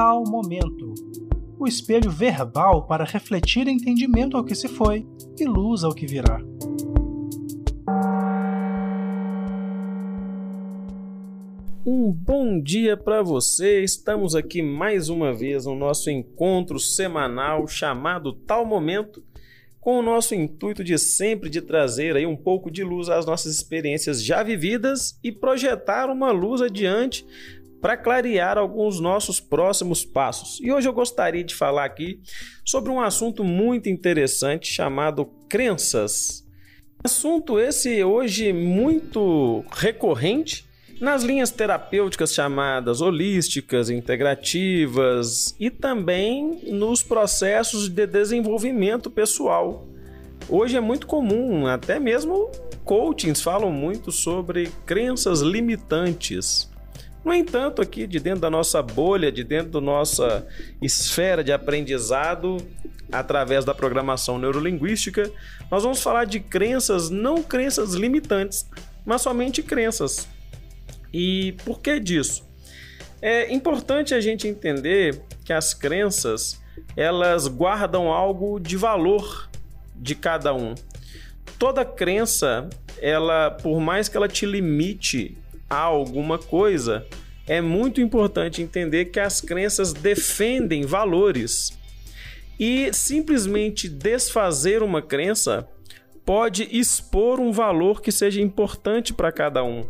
tal momento. O espelho verbal para refletir entendimento ao que se foi e luz ao que virá. Um bom dia para você. Estamos aqui mais uma vez no nosso encontro semanal chamado Tal Momento, com o nosso intuito de sempre de trazer aí um pouco de luz às nossas experiências já vividas e projetar uma luz adiante para clarear alguns nossos próximos passos. E hoje eu gostaria de falar aqui sobre um assunto muito interessante chamado crenças. Assunto esse hoje muito recorrente nas linhas terapêuticas chamadas holísticas, integrativas e também nos processos de desenvolvimento pessoal. Hoje é muito comum, até mesmo coachings falam muito sobre crenças limitantes. No entanto, aqui de dentro da nossa bolha, de dentro da nossa esfera de aprendizado, através da programação neurolinguística, nós vamos falar de crenças, não crenças limitantes, mas somente crenças. E por que disso? É importante a gente entender que as crenças elas guardam algo de valor de cada um. Toda crença, ela, por mais que ela te limite a alguma coisa, é muito importante entender que as crenças defendem valores. E simplesmente desfazer uma crença pode expor um valor que seja importante para cada um.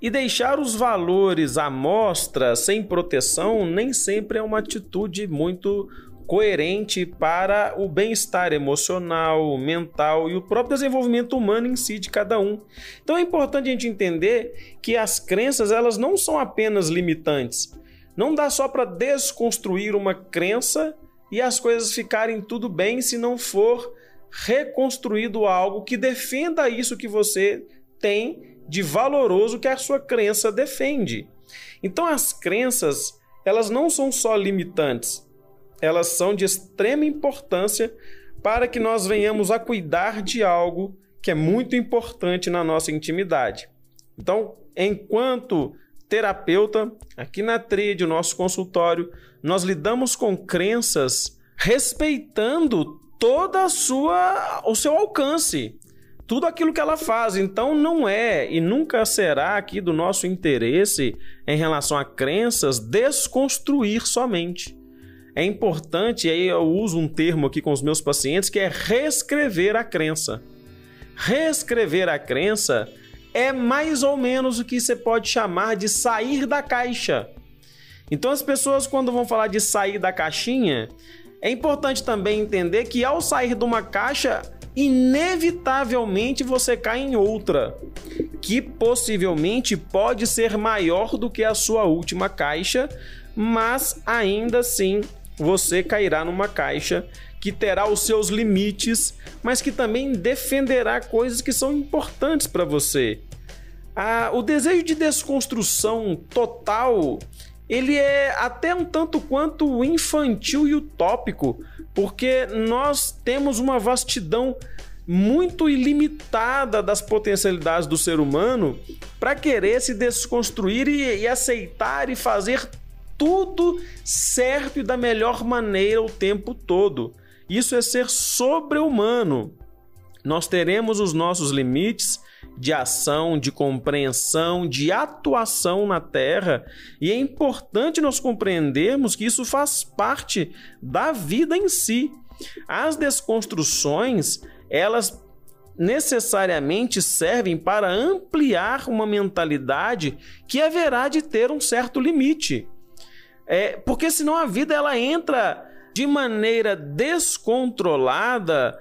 E deixar os valores à mostra, sem proteção, nem sempre é uma atitude muito coerente para o bem-estar emocional, mental e o próprio desenvolvimento humano em si de cada um. Então é importante a gente entender que as crenças elas não são apenas limitantes. Não dá só para desconstruir uma crença e as coisas ficarem tudo bem se não for reconstruído algo que defenda isso que você tem de valoroso que a sua crença defende. Então as crenças, elas não são só limitantes, elas são de extrema importância para que nós venhamos a cuidar de algo que é muito importante na nossa intimidade. Então, enquanto terapeuta, aqui na TRID, o nosso consultório, nós lidamos com crenças respeitando toda a sua o seu alcance tudo aquilo que ela faz. Então não é e nunca será aqui do nosso interesse em relação a crenças desconstruir somente. É importante, aí eu uso um termo aqui com os meus pacientes que é reescrever a crença. Reescrever a crença é mais ou menos o que você pode chamar de sair da caixa. Então as pessoas quando vão falar de sair da caixinha, é importante também entender que ao sair de uma caixa, inevitavelmente você cai em outra, que possivelmente pode ser maior do que a sua última caixa, mas ainda assim você cairá numa caixa que terá os seus limites, mas que também defenderá coisas que são importantes para você. Ah, o desejo de desconstrução total ele é até um tanto quanto infantil e utópico, porque nós temos uma vastidão muito ilimitada das potencialidades do ser humano para querer se desconstruir e, e, aceitar e fazer tudo certo e da melhor maneira o tempo todo. Isso é ser sobre-humano. Nós teremos os nossos limites de ação, de compreensão, de atuação na Terra, e é importante nós compreendermos que isso faz parte da vida em si. As desconstruções, elas necessariamente servem para ampliar uma mentalidade que haverá de ter um certo limite. É, porque senão a vida ela entra de maneira descontrolada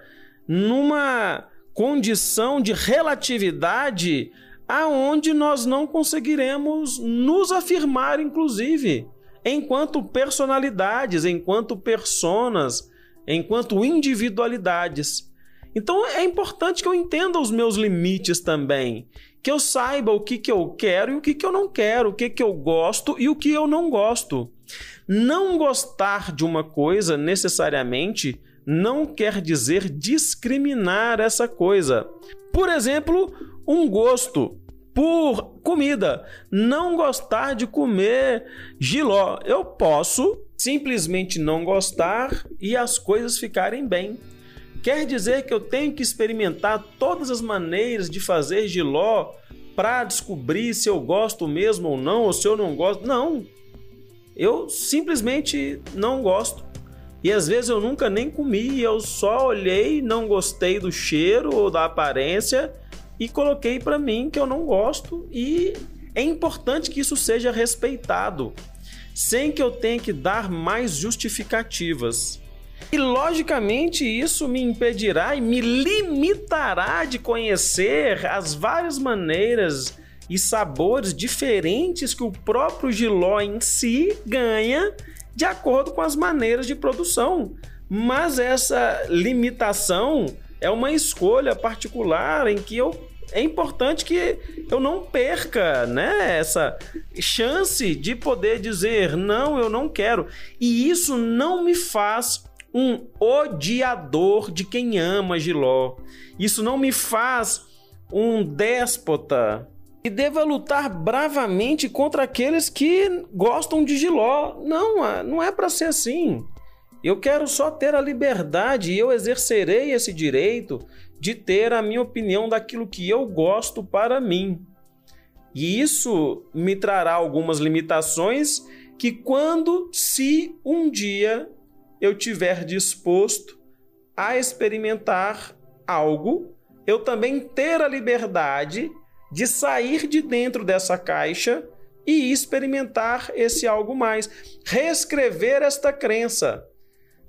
numa condição de relatividade aonde nós não conseguiremos nos afirmar, inclusive, enquanto personalidades, enquanto personas, enquanto individualidades. Então é importante que eu entenda os meus limites também, que eu saiba o que, que eu quero e o que, que eu não quero, o que, que eu gosto e o que eu não gosto. Não gostar de uma coisa necessariamente não quer dizer discriminar essa coisa. Por exemplo, um gosto por comida. Não gostar de comer giló. Eu posso simplesmente não gostar e as coisas ficarem bem. Quer dizer que eu tenho que experimentar todas as maneiras de fazer giló para descobrir se eu gosto mesmo ou não, ou se eu não gosto. Não. Eu simplesmente não gosto. E às vezes eu nunca nem comi, eu só olhei, não gostei do cheiro ou da aparência e coloquei para mim que eu não gosto e é importante que isso seja respeitado, sem que eu tenha que dar mais justificativas. E logicamente isso me impedirá e me limitará de conhecer as várias maneiras e sabores diferentes que o próprio giló em si ganha de acordo com as maneiras de produção. Mas essa limitação é uma escolha particular em que eu é importante que eu não perca, né, essa chance de poder dizer não, eu não quero. E isso não me faz um odiador de quem ama Giló. Isso não me faz um déspota e deva lutar bravamente contra aqueles que gostam de Giló. Não, ah, não é para ser assim. Eu quero só ter a liberdade e eu exercerei esse direito de ter a minha opinião daquilo que eu gosto para mim. E isso me trará algumas limitações que quando se um dia eu tiver disposto a experimentar algo, eu também ter a liberdade de sair de dentro dessa caixa e experimentar esse algo mais, reescrever esta crença,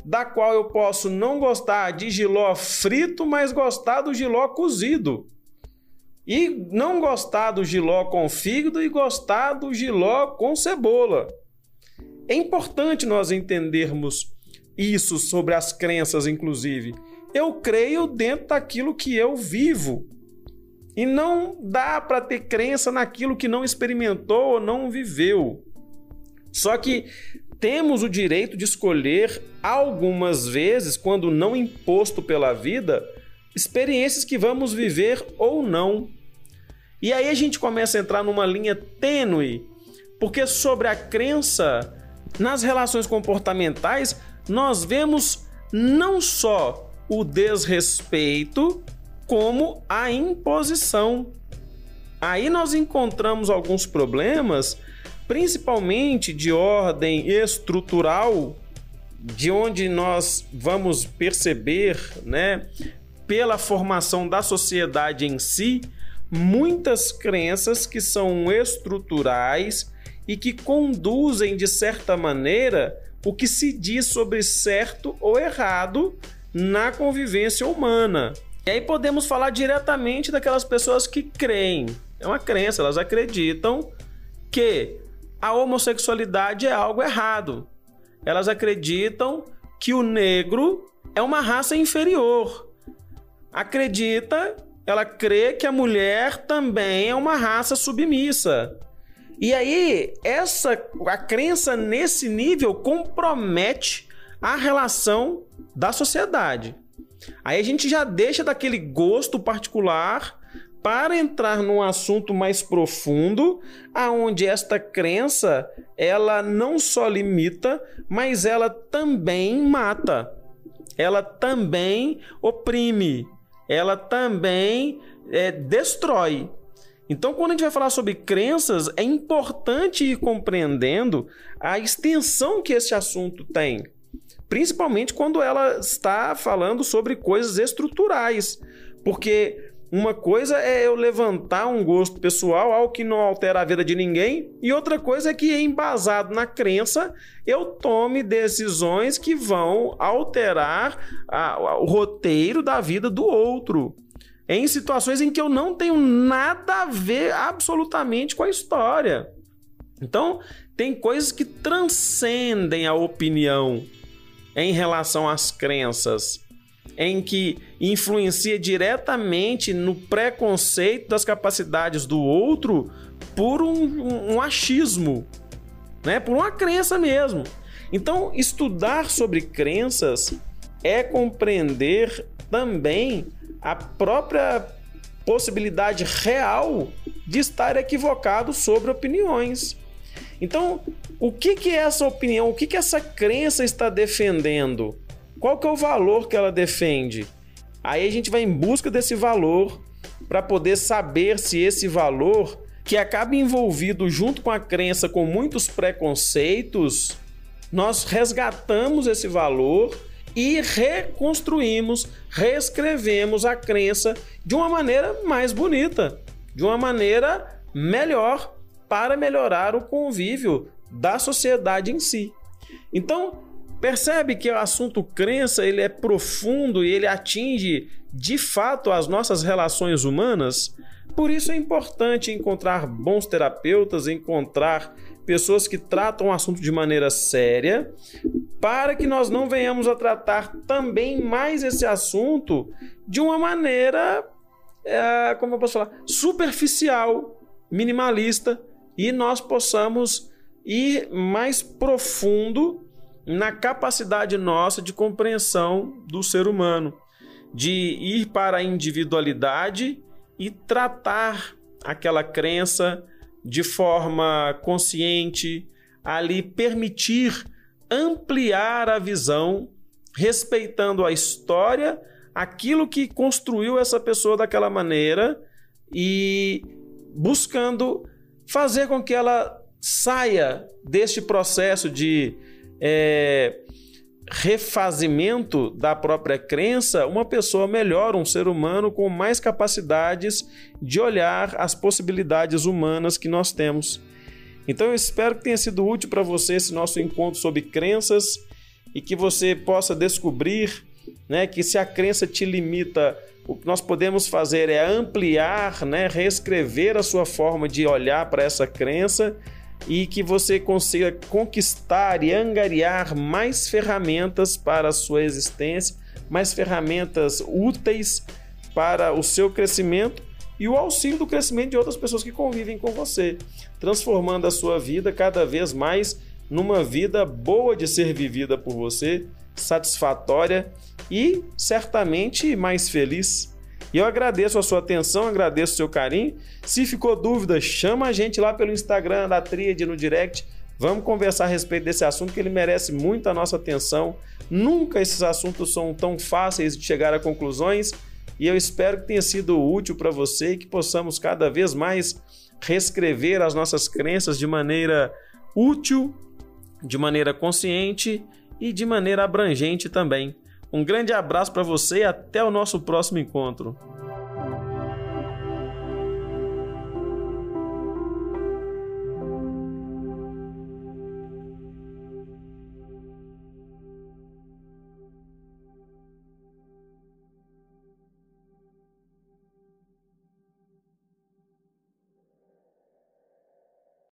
da qual eu posso não gostar de giló frito, mas gostar do giló cozido. E não gostar do giló com fígado e gostar do giló com cebola. É importante nós entendermos isso sobre as crenças, inclusive. Eu creio dentro daquilo que eu vivo. E não dá para ter crença naquilo que não experimentou ou não viveu. Só que temos o direito de escolher algumas vezes, quando não imposto pela vida, experiências que vamos viver ou não. E aí a gente começa a entrar numa linha tênue, porque sobre a crença nas relações comportamentais, nós vemos não só o desrespeito, como a imposição. Aí nós encontramos alguns problemas, principalmente de ordem estrutural, de onde nós vamos perceber, né, pela formação da sociedade em si, muitas crenças que são estruturais e que conduzem de certa maneira o que se diz sobre certo ou errado na convivência humana. E aí podemos falar diretamente daquelas pessoas que creem. É uma crença, elas acreditam que a homossexualidade é algo errado. Elas acreditam que o negro é uma raça inferior. Acredita, ela crê que a mulher também é uma raça submissa. E aí, essa a crença nesse nível compromete a relação da sociedade. Aí a gente já deixa daquele gosto particular para entrar num assunto mais profundo, aonde esta crença ela não só limita, mas ela também mata. Ela também oprime. Ela também é, destrói. Então, quando a gente vai falar sobre crenças, é importante ir compreendendo a extensão que esse assunto tem, principalmente quando ela está falando sobre coisas estruturais, porque uma coisa é eu levantar um gosto pessoal, algo que não altera a vida de ninguém, e outra coisa é que, embasado na crença, eu tome decisões que vão alterar a, o roteiro da vida do outro em situações em que eu não tenho nada a ver absolutamente com a história. Então, tem coisas que transcendem a opinião em relação às crenças, em que influencia diretamente no preconceito das capacidades do outro por um, um, um achismo, né? por uma crença mesmo. Então, estudar sobre crenças é compreender também a própria possibilidade real de estar equivocado sobre opiniões. Então, o que, que é essa opinião? O que, que essa crença está defendendo? Qual que é o valor que ela defende? Aí a gente vai em busca desse valor para poder saber se esse valor que acaba envolvido junto com a crença com muitos preconceitos, nós resgatamos esse valor e reconstruímos, reescrevemos a crença de uma maneira mais bonita, de uma maneira melhor para melhorar o convívio da sociedade em si. Então, percebe que o assunto crença ele é profundo e ele atinge de fato as nossas relações humanas. Por isso é importante encontrar bons terapeutas, encontrar pessoas que tratam o assunto de maneira séria, para que nós não venhamos a tratar também mais esse assunto de uma maneira, é, como eu posso falar, superficial, minimalista, e nós possamos ir mais profundo na capacidade nossa de compreensão do ser humano, de ir para a individualidade e tratar aquela crença de forma consciente, ali permitir ampliar a visão, respeitando a história, aquilo que construiu essa pessoa daquela maneira e buscando fazer com que ela saia deste processo de é, refazimento da própria crença, uma pessoa melhor, um ser humano com mais capacidades de olhar as possibilidades humanas que nós temos. Então eu espero que tenha sido útil para você esse nosso encontro sobre crenças e que você possa descobrir né, que se a crença te limita, o que nós podemos fazer é ampliar, né, reescrever a sua forma de olhar para essa crença e que você consiga conquistar e angariar mais ferramentas para a sua existência, mais ferramentas úteis para o seu crescimento e o auxílio do crescimento de outras pessoas que convivem com você, transformando a sua vida cada vez mais numa vida boa de ser vivida por você, satisfatória e certamente mais feliz. E eu agradeço a sua atenção, agradeço o seu carinho. Se ficou dúvida, chama a gente lá pelo Instagram da Tríade no direct. Vamos conversar a respeito desse assunto que ele merece muito a nossa atenção. Nunca esses assuntos são tão fáceis de chegar a conclusões e eu espero que tenha sido útil para você e que possamos cada vez mais reescrever as nossas crenças de maneira útil, de maneira consciente e de maneira abrangente também. Um grande abraço para você e até o nosso próximo encontro.